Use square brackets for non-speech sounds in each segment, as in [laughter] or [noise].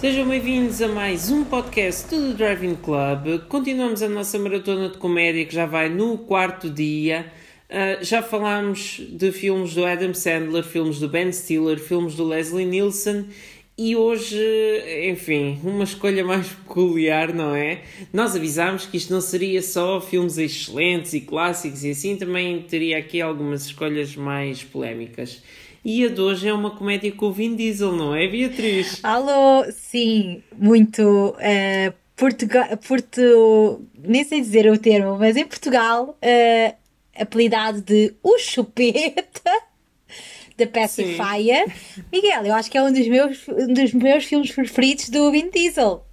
Sejam bem-vindos a mais um podcast do Driving Club. Continuamos a nossa maratona de comédia que já vai no quarto dia. Uh, já falámos de filmes do Adam Sandler, filmes do Ben Stiller, filmes do Leslie Nielsen e hoje, enfim, uma escolha mais peculiar, não é? Nós avisámos que isto não seria só filmes excelentes e clássicos e assim, também teria aqui algumas escolhas mais polémicas. E a de hoje é uma comédia com o Vin Diesel, não é, Beatriz? Alô, sim, muito. Uh, Portugal, Porto, nem sei dizer o termo, mas em Portugal, uh, apelidado de O Chupeta, da Pacifier. Sim. Miguel, eu acho que é um dos meus, um dos meus filmes preferidos do Vin Diesel.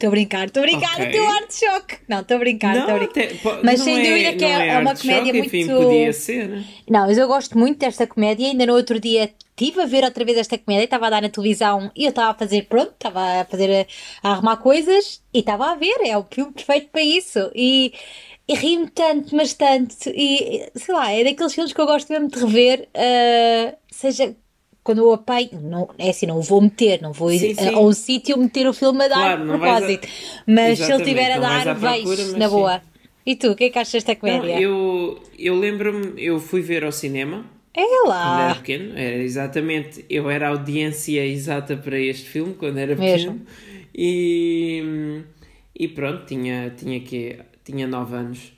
Estou a brincar, estou a brincar, okay. o teu art choque. Não, estou a brincar, estou a brincar. Mas sem é, dúvida que é, é uma comédia muito. Enfim, podia ser. Né? Não, mas eu gosto muito desta comédia. Ainda no outro dia estive a ver outra vez esta comédia, estava a dar na televisão e eu estava a fazer, pronto, estava a fazer, a arrumar coisas e estava a ver. É o filme perfeito para isso. E, e ri-me tanto, mas tanto. E sei lá, é daqueles filmes que eu gosto mesmo de rever, uh, seja quando eu apanho, não, é assim, não vou meter, não vou ir a, a um sítio meter o filme a dar claro, propósito. A... Mas se ele estiver a dar, vejo na boa. Sim. E tu, o que é que achas desta comédia? Não, eu eu lembro-me, eu fui ver ao cinema. É lá! Quando era pequeno, era exatamente, eu era a audiência exata para este filme quando era pequeno. Mesmo. E, e pronto, tinha, tinha que tinha 9 anos.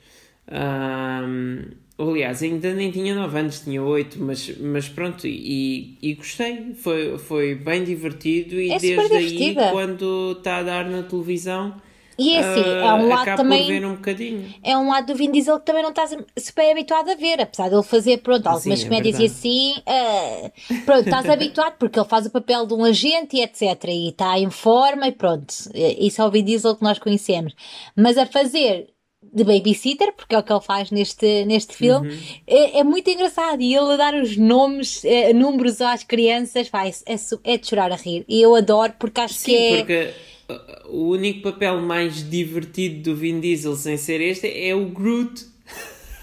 Um, Aliás, ainda nem tinha 9 anos, tinha 8, mas, mas pronto, e, e gostei, foi, foi bem divertido e é desde aí, quando está a dar na televisão, e é assim, uh, é um lado também. ver um bocadinho. É um lado do Vin Diesel que também não estás super habituado a ver, apesar de ele fazer, pronto, algumas Sim, é comédias é e assim. Uh, pronto, estás habituado porque ele faz o papel de um agente e etc. E está em forma e pronto. Isso é o Vin Diesel que nós conhecemos. Mas a fazer de babysitter, porque é o que ele faz neste, neste filme, uhum. é, é, muito engraçado. E ele a dar os nomes, é, números às crianças, faz, é, é de chorar a rir. E eu adoro porque acho Sim, que é. Porque uh, o único papel mais divertido do Vin Diesel sem ser este é o Groot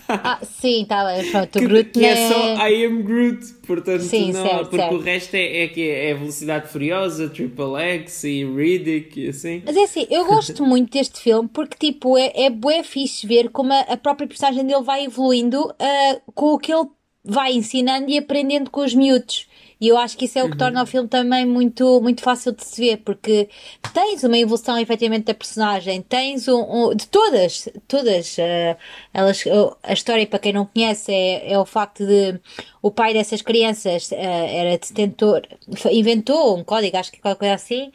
ah, sim, está bem. Pronto, o Groot que, que é... só I am Groot, portanto, sim, não, certo, porque certo. o resto é, é que é Velocidade Furiosa, Triple X e Riddick e assim. Mas é assim, eu gosto [laughs] muito deste filme porque, tipo, é, é bué fixe ver como a, a própria personagem dele vai evoluindo uh, com o que ele vai ensinando e aprendendo com os miúdos. E eu acho que isso é o que uhum. torna o filme também muito, muito fácil de se ver, porque tens uma evolução efetivamente da personagem, tens um, um de todas, todas, uh, elas, uh, a história para quem não conhece é, é o facto de o pai dessas crianças uh, era detentor, inventou um código, acho que qualquer coisa assim,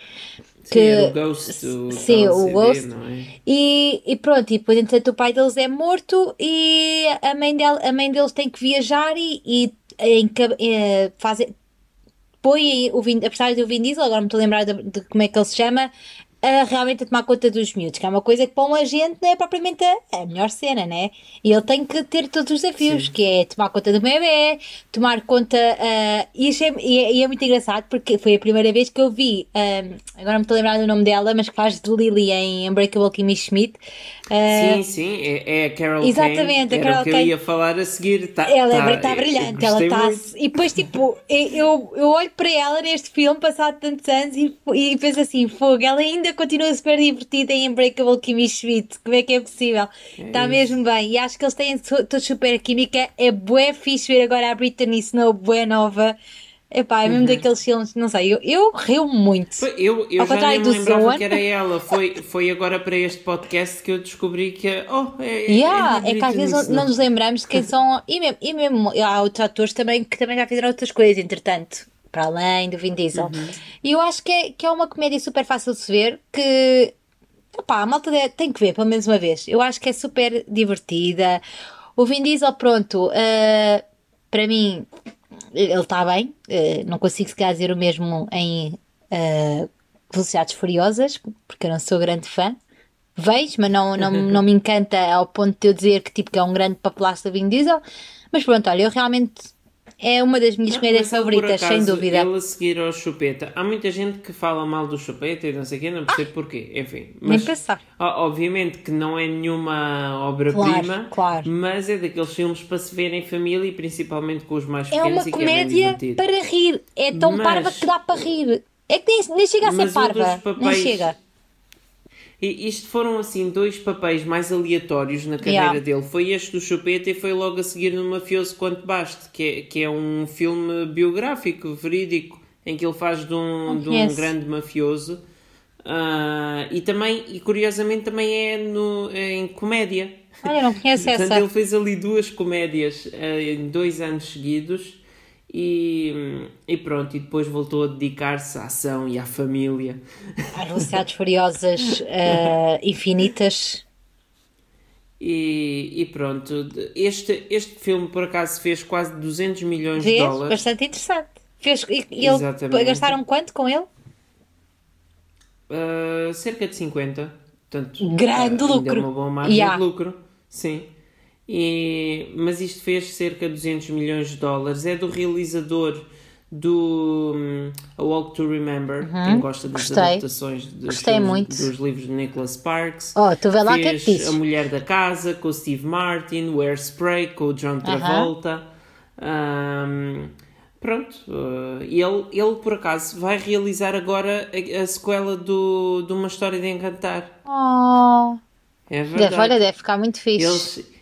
que, sim, o Ghost, o sim, o Ghost. É? E, e pronto, e depois entretanto o pai deles é morto e a mãe, dele, a mãe deles tem que viajar e, e fazer, põe o Vin, apesar de o Vin Diesel, agora me estou a lembrar de, de, como é que ele se chama, a realmente a tomar conta dos miúdos, que é uma coisa que para um agente não é propriamente a, a melhor cena, né? E ele tem que ter todos os desafios, Sim. que é tomar conta do bebê, tomar conta. Uh, e, achei, e, é, e, é muito engraçado porque foi a primeira vez que eu vi, uh, agora me estou a lembrar do nome dela, mas que faz de Lily em Unbreakable Kimmy Schmidt. Uh, sim, sim, é, é a Carol Exatamente, Kane, a Carol Kane. eu ia falar a seguir. Tá, ela está é tá brilhante, ela está. E depois, tipo, eu, eu olho para ela neste filme, passado tantos anos, e, e penso assim: fogo, ela ainda continua super divertida em Unbreakable Kimmy Schmidt. Como é que é possível? Está é mesmo bem. E acho que eles têm todos super química. É bué fixe ver agora a Britney Snow, bué nova. Epá, é mesmo uhum. daqueles filmes, não sei, eu, eu rio muito. Eu eu já nem me lembrava Zoan. que era ela. Foi, foi agora para este podcast que eu descobri que oh, é, yeah, é, é, é que às vezes não nos lembramos de quem são. E mesmo, e mesmo há outros atores também que também já fizeram outras coisas, entretanto para além do Vin Diesel. Uhum. E eu acho que é, que é uma comédia super fácil de se ver, que opá, a malta tem que ver pelo menos uma vez. Eu acho que é super divertida. O Vin Diesel, pronto, uh, para mim, ele está bem. Uh, não consigo se calhar dizer o mesmo em uh, Velocidades Furiosas, porque eu não sou grande fã. Vejo, mas não, não, [laughs] não me encanta ao ponto de eu dizer que, tipo, que é um grande papelaço do Vin Diesel. Mas pronto, olha, eu realmente é uma das minhas comédias favoritas, acaso, sem dúvida. Ele a seguir ao Chupeta. Há muita gente que fala mal do Chupeta e não sei o quê, não percebo ah, porquê. Enfim, mas, nem pensar. Obviamente que não é nenhuma obra-prima, claro, claro. mas é daqueles filmes para se ver em família e principalmente com os mais pequenos. É uma comédia é para rir. É tão mas, parva que dá para rir. É que nem, nem chega a ser parva. Papéis, nem chega. Isto foram assim dois papéis mais aleatórios na carreira yeah. dele. Foi este do Chupeta e foi logo a seguir no Mafioso Quanto Baste, que é, que é um filme biográfico, verídico, em que ele faz de um, de um grande mafioso. Uh, e também, e curiosamente, também é no, é em comédia. Olha, não conheço [laughs] essa. Portanto, ele fez ali duas comédias uh, em dois anos seguidos e, e pronto, e depois voltou a dedicar-se à ação e à família. Às Velocidades Furiosas uh, Infinitas. E, e, pronto, este, este filme por acaso fez quase 200 milhões Vês? de dólares. Bastante interessante. Fez, e, e ele, gastaram quanto com ele? Uh, cerca de 50. Portanto, Grande uh, lucro. uma boa margem yeah. de lucro. Sim. E, mas isto fez cerca de 200 milhões de dólares. É do realizador do um, A Walk to Remember. Uhum. Quem gosta das Gostei. adaptações dos, filmes, dos livros de Nicholas Sparks. Oh, tu vê lá fez que é A Mulher da Casa com o Steve Martin, o Airspray com o John Travolta. Uhum. Um, pronto, uh, ele, ele por acaso vai realizar agora a, a sequela do, de Uma História de Encantar. Oh. É verdade. Deve, olha, deve ficar muito fixe. Eles,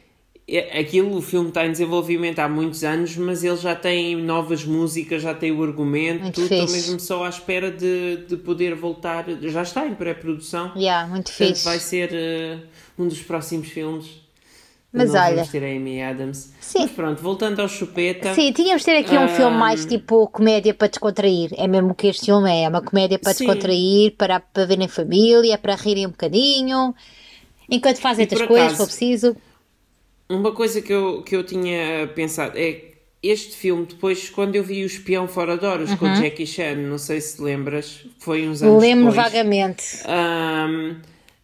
aquilo, o filme está em desenvolvimento há muitos anos, mas ele já tem novas músicas, já tem o argumento, muito tudo, estou mesmo só à espera de, de poder voltar. Já está em pré-produção. Yeah, muito Portanto, fixe. vai ser uh, um dos próximos filmes. Mas olha. Vamos ter a Amy Adams. Sim. Mas pronto, voltando ao chupeta. Sim, tínhamos de ter aqui um, um filme mais tipo comédia para descontrair. É mesmo o que este filme é. É uma comédia para sim. descontrair, para, para ver em família, para rirem um bocadinho. Enquanto fazem outras coisas, se for preciso. Uma coisa que eu, que eu tinha pensado é este filme, depois, quando eu vi O Espião Fora de Horas uhum. com Jackie Chan, não sei se lembras, foi uns anos Lembro depois, vagamente. Um,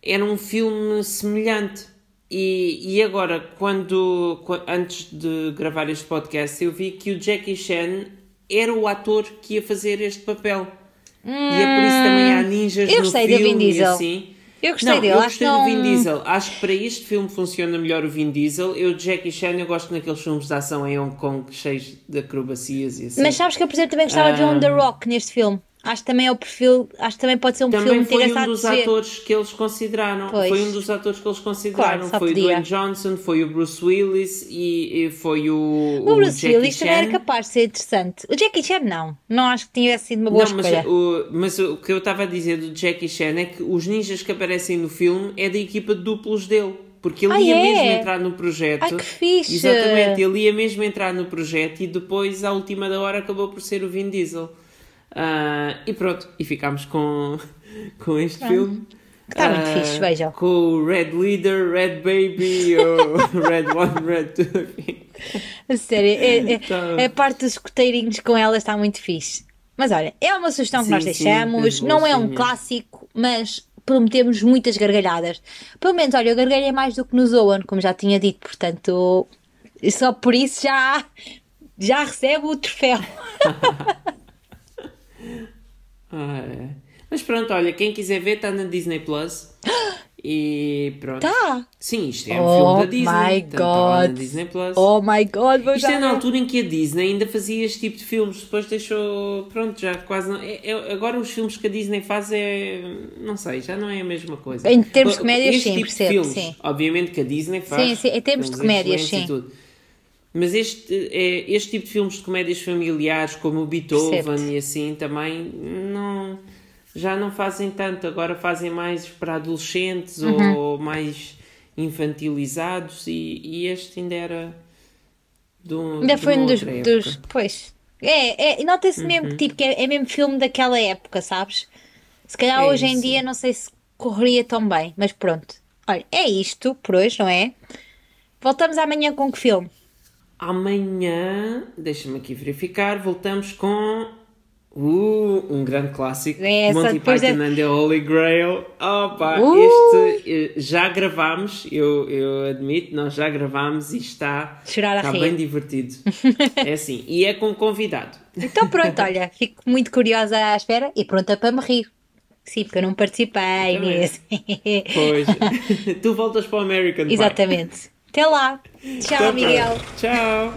era um filme semelhante. E, e agora, quando, antes de gravar este podcast, eu vi que o Jackie Chan era o ator que ia fazer este papel. Hum, e é por isso também há ninjas eu no filme da Vin Diesel. assim. Eu gostei não, dele. Eu gostei do Vin Diesel. Acho que para este filme funciona melhor o Vin Diesel. Eu, Jackie Chan, eu gosto naqueles filmes de ação em Hong Kong cheios de acrobacias e assim. Mas sabes que eu, por exemplo, também gostava um... de ver um The Rock neste filme. Acho que também é o perfil, acho que também pode ser um também perfil muito engraçado. Foi um dos atores que eles consideraram. Pois. Foi um dos atores que eles consideraram. Claro, foi podia. o Dwayne Johnson, foi o Bruce Willis e, e foi o. O, o Bruce Jackie Willis Chan. também era capaz de ser interessante. O Jackie Chan não. Não acho que tivesse sido uma boa não, escolha. Mas o, mas o que eu estava a dizer do Jackie Chan é que os ninjas que aparecem no filme é da equipa de duplos dele. Porque ele ah, ia é? mesmo entrar no projeto. Ai, que fixe! Exatamente, ele ia mesmo entrar no projeto e depois, à última da hora, acabou por ser o Vin Diesel. Uh, e pronto, e ficámos com, [laughs] com este pronto. filme. Que está muito uh, fixe, vejam. Com o Red Leader, Red Baby [laughs] ou Red One, Red Two. A sério, é, é, tá. é, a parte dos escoteirinhos com ela está muito fixe. Mas olha, é uma sugestão sim, que nós deixamos, sim, não é um clássico, mas prometemos muitas gargalhadas. Pelo menos, olha, eu gargalhei mais do que no Zoan, como já tinha dito, portanto, só por isso já, já recebe o troféu. [laughs] Ah, é. Mas pronto, olha, quem quiser ver está na Disney Plus. E pronto. Tá. Sim, isto é um oh filme da Disney. My God. na Disney Plus. Oh my God, Isto é na altura em que a Disney ainda fazia este tipo de filmes. Depois deixou. Pronto, já quase não. É, é, agora os filmes que a Disney faz é. Não sei, já não é a mesma coisa. Em termos de comédias, este sim, tipo percebo. filmes, sim. Obviamente que a Disney faz. Sim, sim, em termos de comédias, sim. Mas este, é, este tipo de filmes de comédias familiares, como o Beethoven e assim, também não, já não fazem tanto. Agora fazem mais para adolescentes uhum. ou mais infantilizados e, e, este ainda era do Ainda foi um dos, dos, Pois. É, é nota-se uhum. mesmo que, tipo, que é, é, mesmo filme daquela época, sabes? Se calhar é hoje isso. em dia não sei se correria tão bem, mas pronto. Olha, é isto por hoje, não é? Voltamos amanhã com que filme? Amanhã, deixa-me aqui verificar, voltamos com uh, um grande clássico, é Monty Python é... and the Holy Grail. Opa, uh! este eh, já gravámos, eu, eu admito, nós já gravámos e está, está bem divertido. [laughs] é assim, e é com convidado. Então pronto, olha, fico muito curiosa à espera e pronta para me rir. Sim, porque eu não participei nesse. Pois, [laughs] tu voltas para o American Exatamente. Até lá. Tchau, Miguel. Tchau.